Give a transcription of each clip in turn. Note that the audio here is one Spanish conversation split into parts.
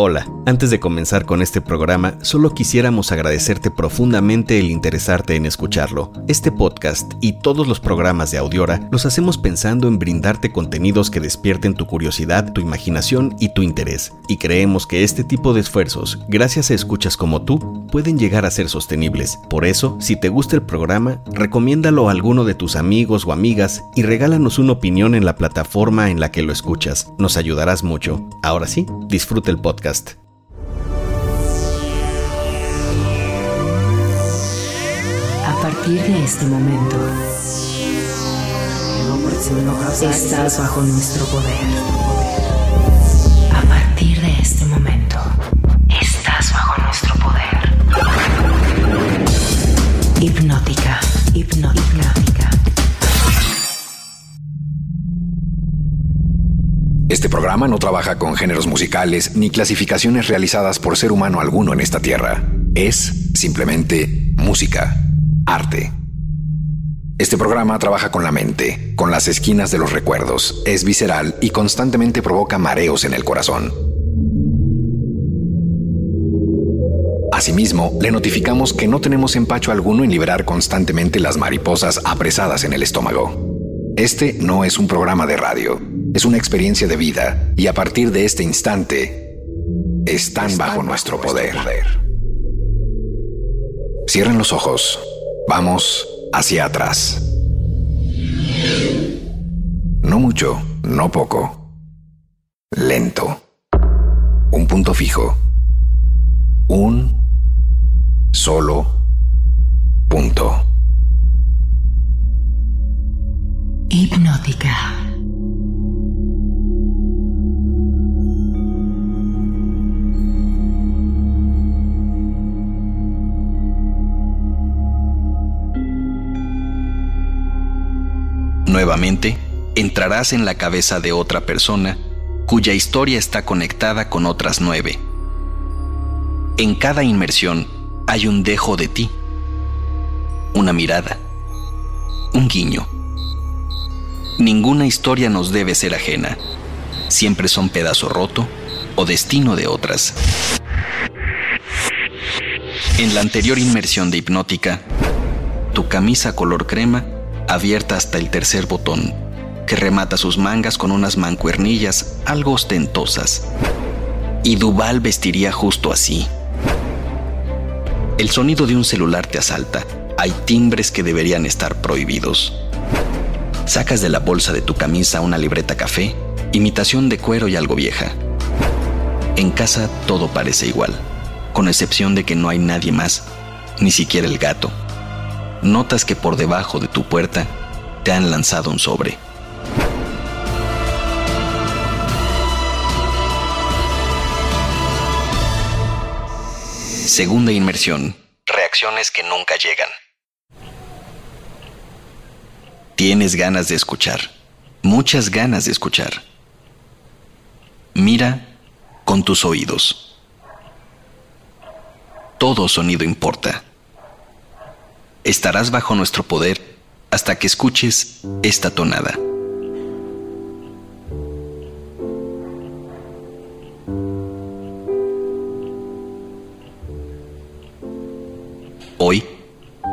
Hola, antes de comenzar con este programa, solo quisiéramos agradecerte profundamente el interesarte en escucharlo. Este podcast y todos los programas de Audiora los hacemos pensando en brindarte contenidos que despierten tu curiosidad, tu imaginación y tu interés. Y creemos que este tipo de esfuerzos, gracias a escuchas como tú, pueden llegar a ser sostenibles. Por eso, si te gusta el programa, recomiéndalo a alguno de tus amigos o amigas y regálanos una opinión en la plataforma en la que lo escuchas. Nos ayudarás mucho. Ahora sí, disfruta el podcast. A partir de este momento, estás bajo nuestro poder. A partir de este momento, estás bajo nuestro poder. Hipnótica, hipnótica. Programa no trabaja con géneros musicales ni clasificaciones realizadas por ser humano alguno en esta tierra. Es simplemente música, arte. Este programa trabaja con la mente, con las esquinas de los recuerdos, es visceral y constantemente provoca mareos en el corazón. Asimismo, le notificamos que no tenemos empacho alguno en liberar constantemente las mariposas apresadas en el estómago. Este no es un programa de radio es una experiencia de vida y a partir de este instante están, bajo, nuestro poder. Cierren los ojos. Vamos hacia atrás. No mucho, no poco. Lento. Un punto fijo. Un solo punto. Hipnótica. Nuevamente, entrarás en la cabeza de otra persona cuya historia está conectada con otras nueve. En cada inmersión hay un dejo de ti, una mirada, un guiño. Ninguna historia nos debe ser ajena. Siempre son pedazo roto o destino de otras. En la anterior inmersión de hipnótica, tu camisa color crema abierta hasta el tercer botón, que remata sus mangas con unas mancuernillas algo ostentosas. Y Duval vestiría justo así. El sonido de un celular te asalta. Hay timbres que deberían estar prohibidos. Sacas de la bolsa de tu camisa una libreta café, imitación de cuero y algo vieja. En casa todo parece igual, con excepción de que no hay nadie más, ni siquiera el gato notas que por debajo de tu puerta te han lanzado un sobre. Segunda inmersión. Reacciones que nunca llegan. Tienes ganas de escuchar. Muchas ganas de escuchar. Mira con tus oídos. Todo sonido importa estarás bajo nuestro poder hasta que escuches esta tonada. Hoy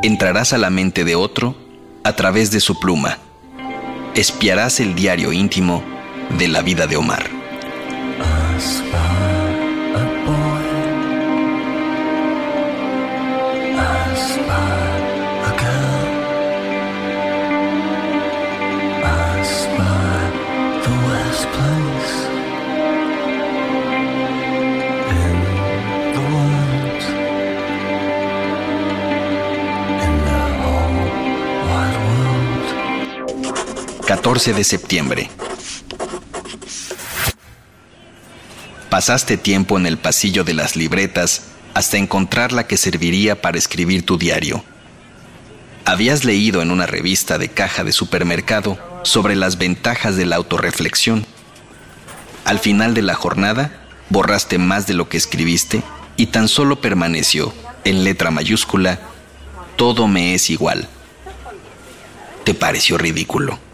entrarás a la mente de otro a través de su pluma. Espiarás el diario íntimo de la vida de Omar. 14 de septiembre. Pasaste tiempo en el pasillo de las libretas hasta encontrar la que serviría para escribir tu diario. Habías leído en una revista de caja de supermercado sobre las ventajas de la autorreflexión. Al final de la jornada, borraste más de lo que escribiste y tan solo permaneció, en letra mayúscula, todo me es igual. Te pareció ridículo.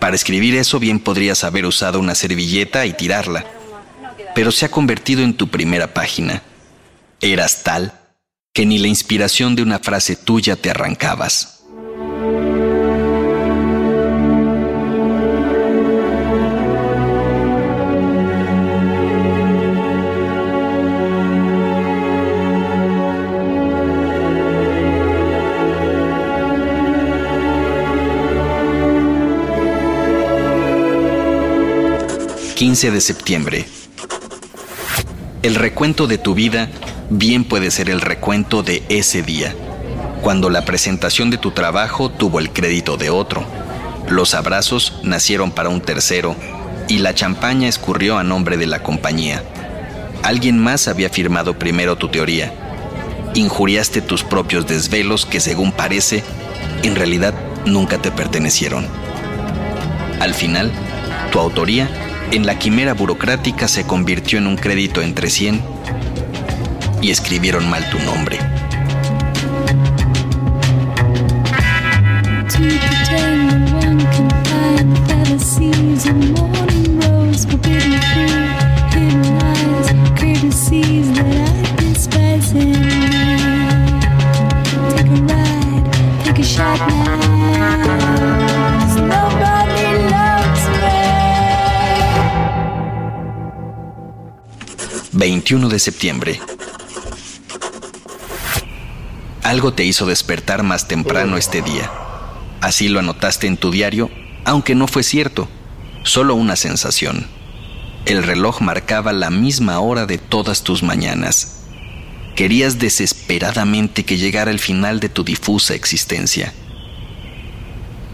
Para escribir eso bien podrías haber usado una servilleta y tirarla. pero se ha convertido en tu primera página. Eras tal que ni la inspiración de una frase tuya te arrancabas. 15 de septiembre. El recuento de tu vida bien puede ser el recuento de ese día, cuando la presentación de tu trabajo tuvo el crédito de otro, los abrazos nacieron para un tercero y la champaña escurrió a nombre de la compañía. Alguien más había firmado primero tu teoría. Injuriaste tus propios desvelos que según parece, en realidad nunca te pertenecieron. Al final, tu autoría en la quimera burocrática se convirtió en un crédito entre 100 y escribieron mal tu nombre. 21 de septiembre. Algo te hizo despertar más temprano este día. Así lo anotaste en tu diario, aunque no fue cierto, solo una sensación. El reloj marcaba la misma hora de todas tus mañanas. Querías desesperadamente que llegara el final de tu difusa existencia.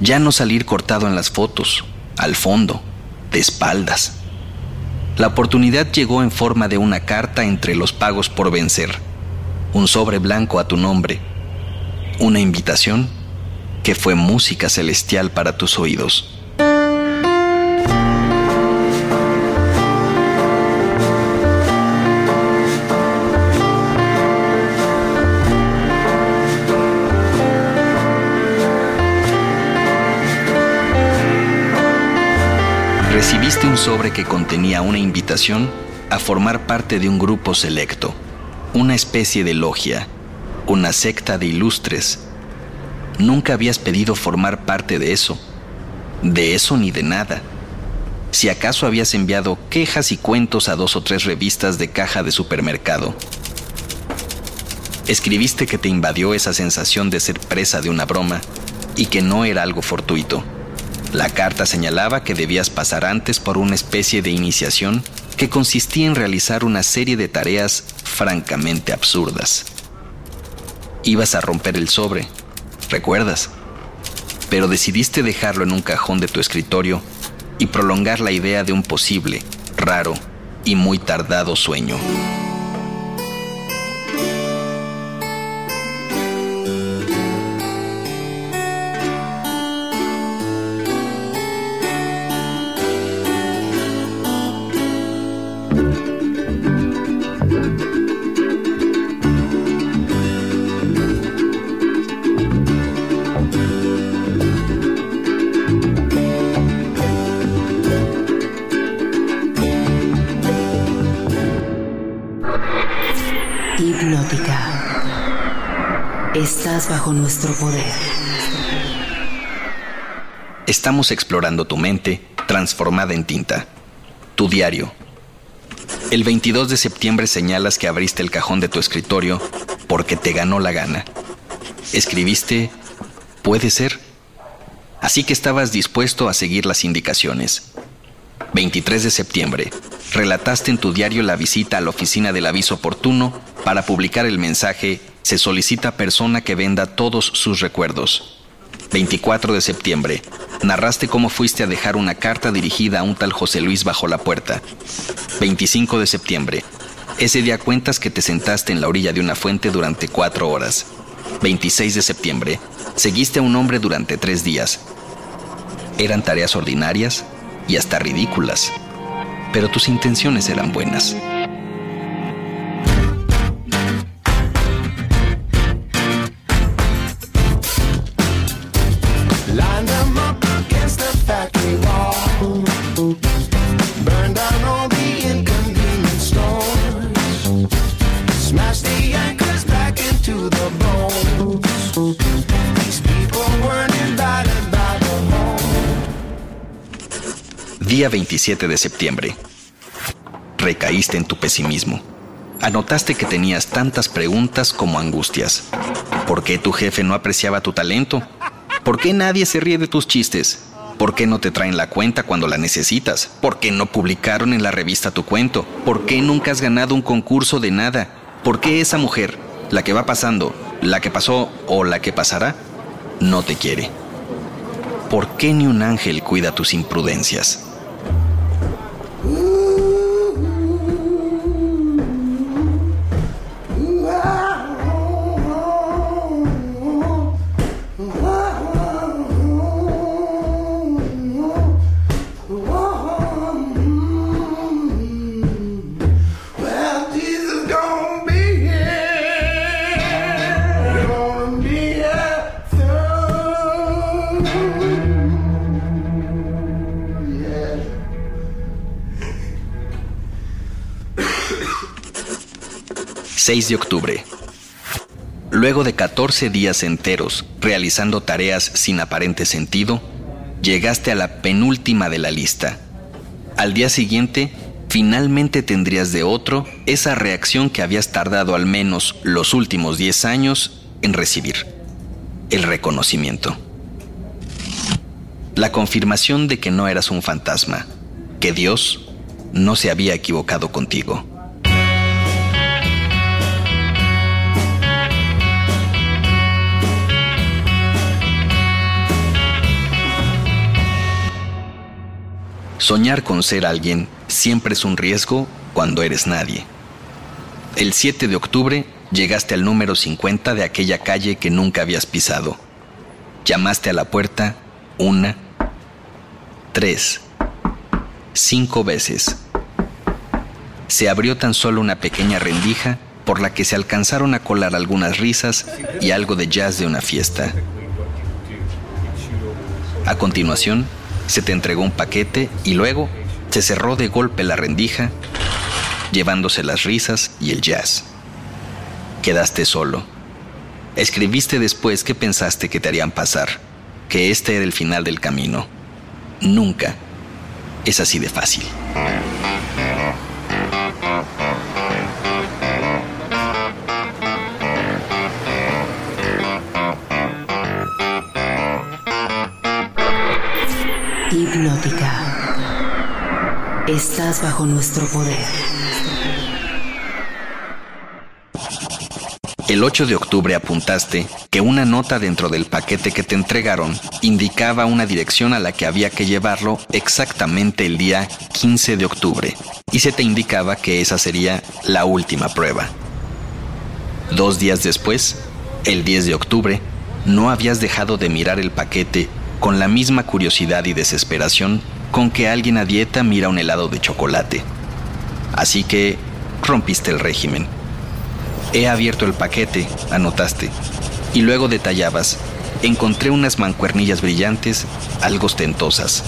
Ya no salir cortado en las fotos, al fondo, de espaldas la oportunidad llegó en forma de una carta entre los pagos por vencer, un sobre blanco a tu nombre, una invitación que fue música celestial para tus oídos. Sobre que contenía una invitación a formar parte de un grupo selecto, una especie de logia, una secta de ilustres. Nunca habías pedido formar parte de eso, de eso ni de nada. Si acaso habías enviado quejas y cuentos a dos o tres revistas de caja de supermercado. Escribiste que te invadió esa sensación de ser presa de una broma y que no era algo fortuito la carta señalaba que debías pasar antes por una especie de iniciación que consistía en realizar una serie de tareas francamente absurdas. Ibas a romper el sobre, ¿recuerdas? Pero decidiste dejarlo en un cajón de tu escritorio y prolongar la idea de un posible, raro y muy tardado sueño. Estás bajo nuestro poder. Estamos explorando tu mente transformada en tinta. Tu diario. El 22 de septiembre señalas que abriste el cajón de tu escritorio porque te ganó la gana. Escribiste, puede ser. Así que estabas dispuesto a seguir las indicaciones. 23 de septiembre. Relataste en tu diario la visita a la oficina del aviso oportuno para publicar el mensaje se solicita persona que venda todos sus recuerdos. 24 de septiembre. Narraste cómo fuiste a dejar una carta dirigida a un tal José Luis bajo la puerta. 25 de septiembre. Ese día cuentas que te sentaste en la orilla de una fuente durante cuatro horas. 26 de septiembre. Seguiste a un hombre durante tres días. Eran tareas ordinarias y hasta ridículas, pero tus intenciones eran buenas. Día 27 de septiembre. Recaíste en tu pesimismo. Anotaste que tenías tantas preguntas como angustias. ¿Por qué tu jefe no apreciaba tu talento? ¿Por qué nadie se ríe de tus chistes? ¿Por qué no te traen la cuenta cuando la necesitas? ¿Por qué no publicaron en la revista tu cuento? ¿Por qué nunca has ganado un concurso de nada? ¿Por qué esa mujer, la que va pasando, la que pasó o la que pasará, no te quiere? ¿Por qué ni un ángel cuida tus imprudencias? 6 de octubre. Luego de 14 días enteros realizando tareas sin aparente sentido, llegaste a la penúltima de la lista. Al día siguiente, finalmente tendrías de otro esa reacción que habías tardado al menos los últimos 10 años en recibir, el reconocimiento. La confirmación de que no eras un fantasma, que Dios no se había equivocado contigo. Soñar con ser alguien siempre es un riesgo cuando eres nadie. El 7 de octubre llegaste al número 50 de aquella calle que nunca habías pisado. Llamaste a la puerta una, tres, cinco veces. Se abrió tan solo una pequeña rendija por la que se alcanzaron a colar algunas risas y algo de jazz de una fiesta. A continuación, se te entregó un paquete y luego se cerró de golpe la rendija, llevándose las risas y el jazz. Quedaste solo. Escribiste después que pensaste que te harían pasar, que este era el final del camino. Nunca es así de fácil. Hipnótica. Estás bajo nuestro poder. El 8 de octubre apuntaste que una nota dentro del paquete que te entregaron indicaba una dirección a la que había que llevarlo exactamente el día 15 de octubre y se te indicaba que esa sería la última prueba. Dos días después, el 10 de octubre, no habías dejado de mirar el paquete con la misma curiosidad y desesperación con que alguien a dieta mira un helado de chocolate. Así que rompiste el régimen. He abierto el paquete, anotaste, y luego detallabas, encontré unas mancuernillas brillantes, algo ostentosas.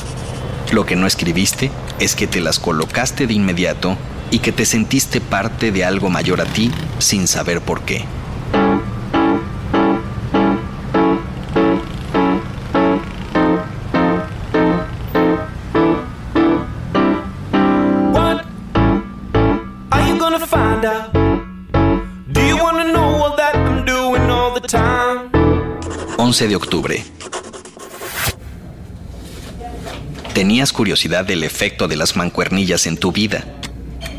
Lo que no escribiste es que te las colocaste de inmediato y que te sentiste parte de algo mayor a ti sin saber por qué. 11 de octubre. Tenías curiosidad del efecto de las mancuernillas en tu vida.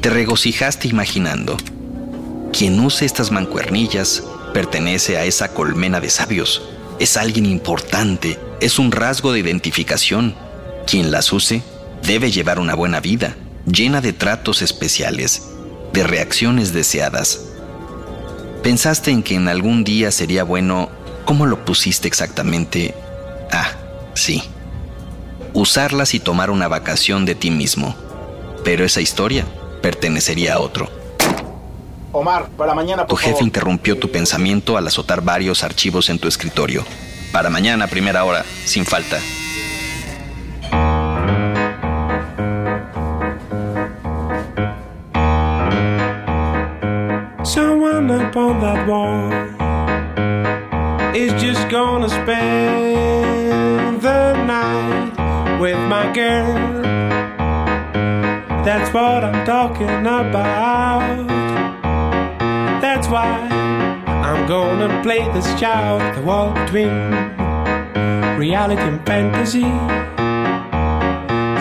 Te regocijaste imaginando. Quien use estas mancuernillas pertenece a esa colmena de sabios. Es alguien importante, es un rasgo de identificación. Quien las use debe llevar una buena vida, llena de tratos especiales de reacciones deseadas. ¿Pensaste en que en algún día sería bueno... ¿Cómo lo pusiste exactamente? Ah, sí. Usarlas y tomar una vacación de ti mismo. Pero esa historia pertenecería a otro. Omar, para mañana. tu jefe interrumpió tu pensamiento al azotar varios archivos en tu escritorio. Para mañana, primera hora, sin falta. up on that wall is just gonna spend the night with my girl. That's what I'm talking about. That's why I'm gonna play this child, the wall between reality and fantasy.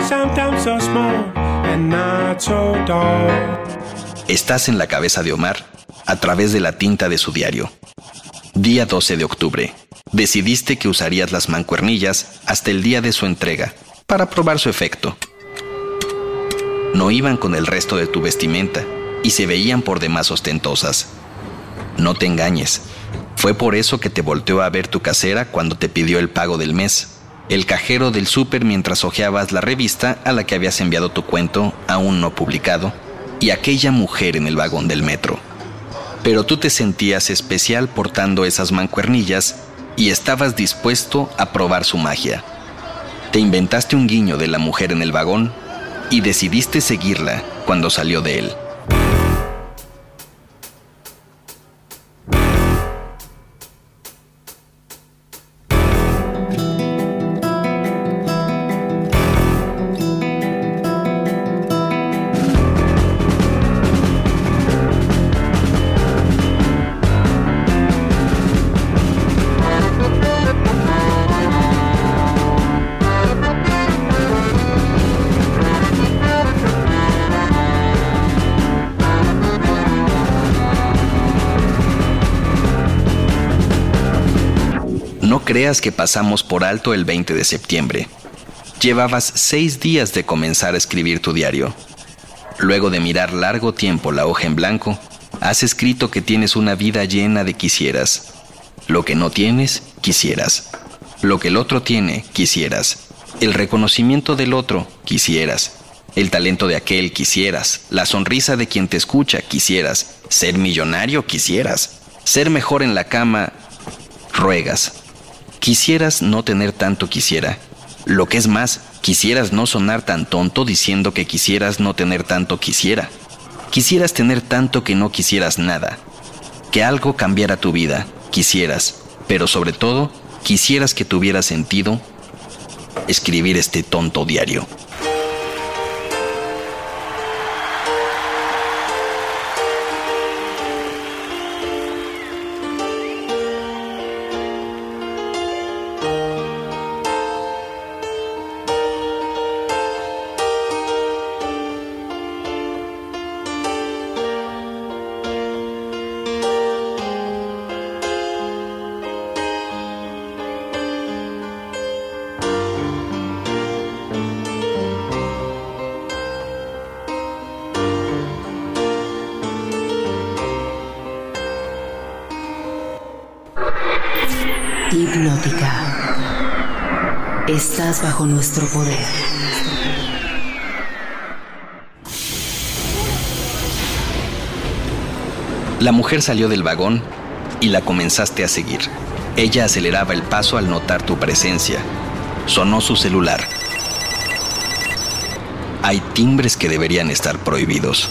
Sometimes so small and not so tall. Estás en la cabeza de Omar a través de la tinta de su diario. Día 12 de octubre. Decidiste que usarías las mancuernillas hasta el día de su entrega para probar su efecto. No iban con el resto de tu vestimenta y se veían por demás ostentosas. No te engañes. Fue por eso que te volteó a ver tu casera cuando te pidió el pago del mes. El cajero del súper mientras hojeabas la revista a la que habías enviado tu cuento, aún no publicado, y aquella mujer en el vagón del metro. Pero tú te sentías especial portando esas mancuernillas y estabas dispuesto a probar su magia. Te inventaste un guiño de la mujer en el vagón y decidiste seguirla cuando salió de él. Que pasamos por alto el 20 de septiembre. Llevabas seis días de comenzar a escribir tu diario. Luego de mirar largo tiempo la hoja en blanco, has escrito que tienes una vida llena de quisieras. Lo que no tienes, quisieras. Lo que el otro tiene, quisieras. El reconocimiento del otro, quisieras. El talento de aquel, quisieras. La sonrisa de quien te escucha, quisieras. Ser millonario, quisieras. Ser mejor en la cama, ruegas. Quisieras no tener tanto quisiera. Lo que es más, quisieras no sonar tan tonto diciendo que quisieras no tener tanto quisiera. Quisieras tener tanto que no quisieras nada. Que algo cambiara tu vida, quisieras. Pero sobre todo, quisieras que tuviera sentido escribir este tonto diario. Bajo nuestro poder. La mujer salió del vagón y la comenzaste a seguir. Ella aceleraba el paso al notar tu presencia. Sonó su celular. Hay timbres que deberían estar prohibidos.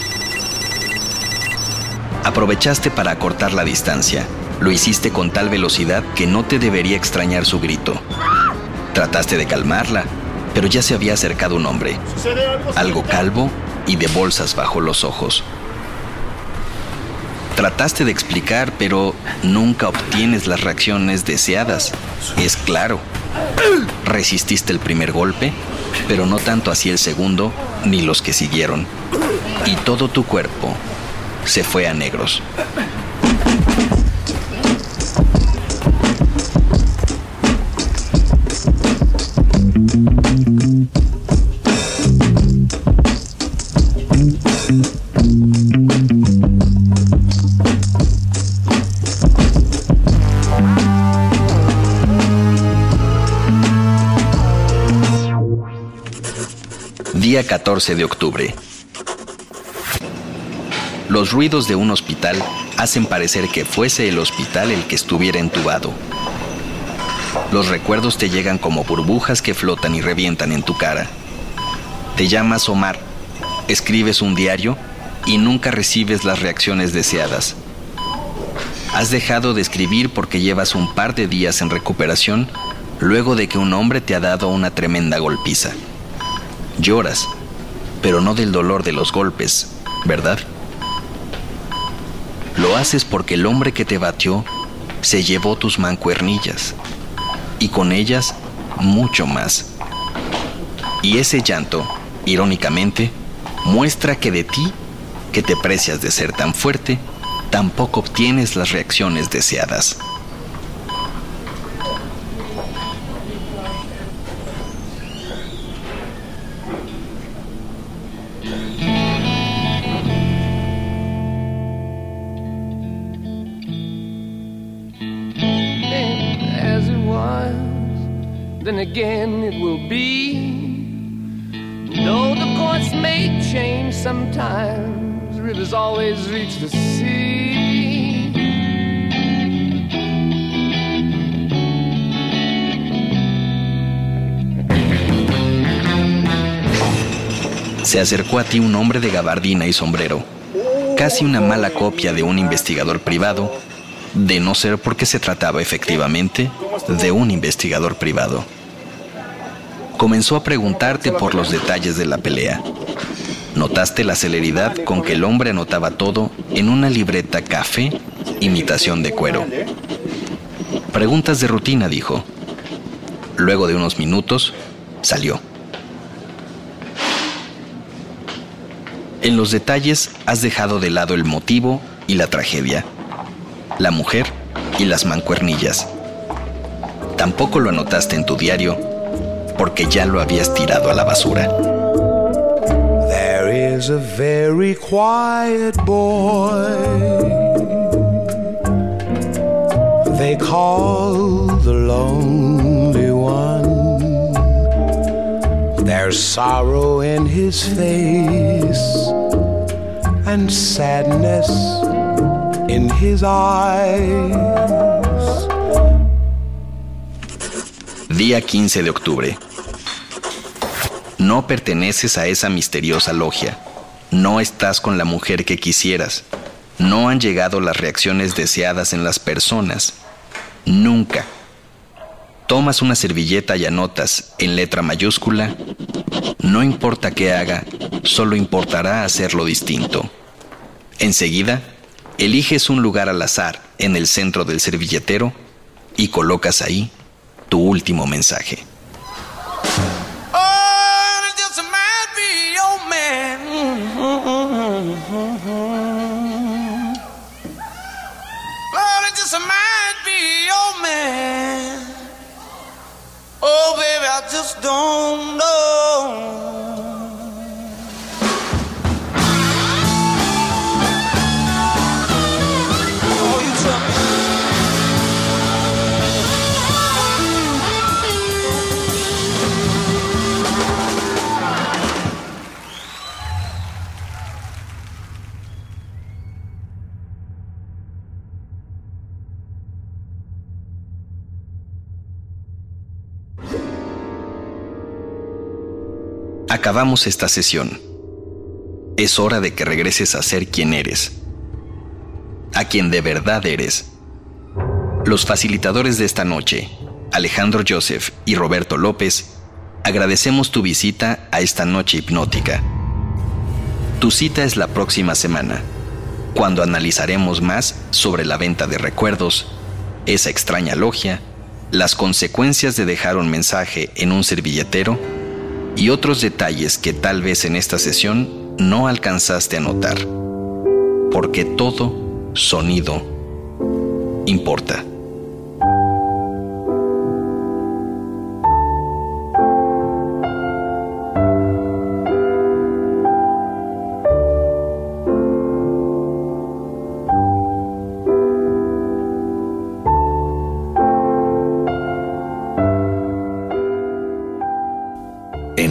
Aprovechaste para acortar la distancia. Lo hiciste con tal velocidad que no te debería extrañar su grito. Trataste de calmarla, pero ya se había acercado un hombre, algo calvo y de bolsas bajo los ojos. Trataste de explicar, pero nunca obtienes las reacciones deseadas. Es claro. Resististe el primer golpe, pero no tanto así el segundo ni los que siguieron. Y todo tu cuerpo se fue a negros. Día 14 de octubre. Los ruidos de un hospital hacen parecer que fuese el hospital el que estuviera entubado. Los recuerdos te llegan como burbujas que flotan y revientan en tu cara. Te llamas Omar, escribes un diario y nunca recibes las reacciones deseadas. Has dejado de escribir porque llevas un par de días en recuperación luego de que un hombre te ha dado una tremenda golpiza. Lloras, pero no del dolor de los golpes, ¿verdad? Lo haces porque el hombre que te batió se llevó tus mancuernillas y con ellas mucho más. Y ese llanto, irónicamente, muestra que de ti, que te precias de ser tan fuerte, tampoco obtienes las reacciones deseadas. Then again it will be. Though the course may change sometimes, rivers always reach the sea. Se acercó a ti un hombre de gabardina y sombrero, casi una mala copia de un investigador privado, de no ser porque se trataba efectivamente de un investigador privado comenzó a preguntarte por los detalles de la pelea. Notaste la celeridad con que el hombre anotaba todo en una libreta café, imitación de cuero. Preguntas de rutina, dijo. Luego de unos minutos, salió. En los detalles has dejado de lado el motivo y la tragedia, la mujer y las mancuernillas. Tampoco lo anotaste en tu diario porque ya lo habías tirado a la basura. There is a very quiet boy. They call the lonely one. There's sorrow in his face and sadness in his eyes. Día 15 de octubre. No perteneces a esa misteriosa logia. No estás con la mujer que quisieras. No han llegado las reacciones deseadas en las personas. Nunca. Tomas una servilleta y anotas en letra mayúscula. No importa qué haga, solo importará hacerlo distinto. Enseguida, eliges un lugar al azar en el centro del servilletero y colocas ahí tu último mensaje. Oh, baby, I just don't know. Esta sesión. Es hora de que regreses a ser quien eres, a quien de verdad eres. Los facilitadores de esta noche, Alejandro Joseph y Roberto López, agradecemos tu visita a esta noche hipnótica. Tu cita es la próxima semana, cuando analizaremos más sobre la venta de recuerdos, esa extraña logia, las consecuencias de dejar un mensaje en un servilletero y otros detalles que tal vez en esta sesión no alcanzaste a notar. Porque todo sonido importa.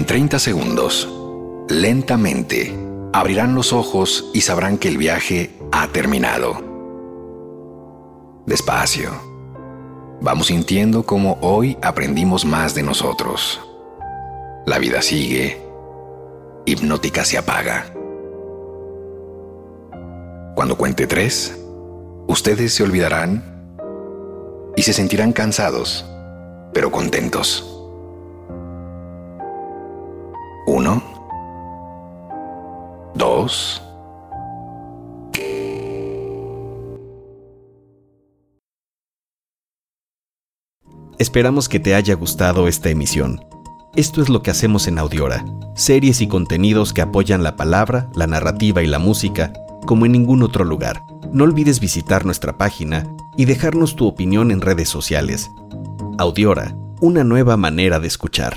30 segundos, lentamente, abrirán los ojos y sabrán que el viaje ha terminado. Despacio. Vamos sintiendo cómo hoy aprendimos más de nosotros. La vida sigue. Hipnótica se apaga. Cuando cuente tres, ustedes se olvidarán y se sentirán cansados, pero contentos. Esperamos que te haya gustado esta emisión. Esto es lo que hacemos en Audiora, series y contenidos que apoyan la palabra, la narrativa y la música como en ningún otro lugar. No olvides visitar nuestra página y dejarnos tu opinión en redes sociales. Audiora, una nueva manera de escuchar.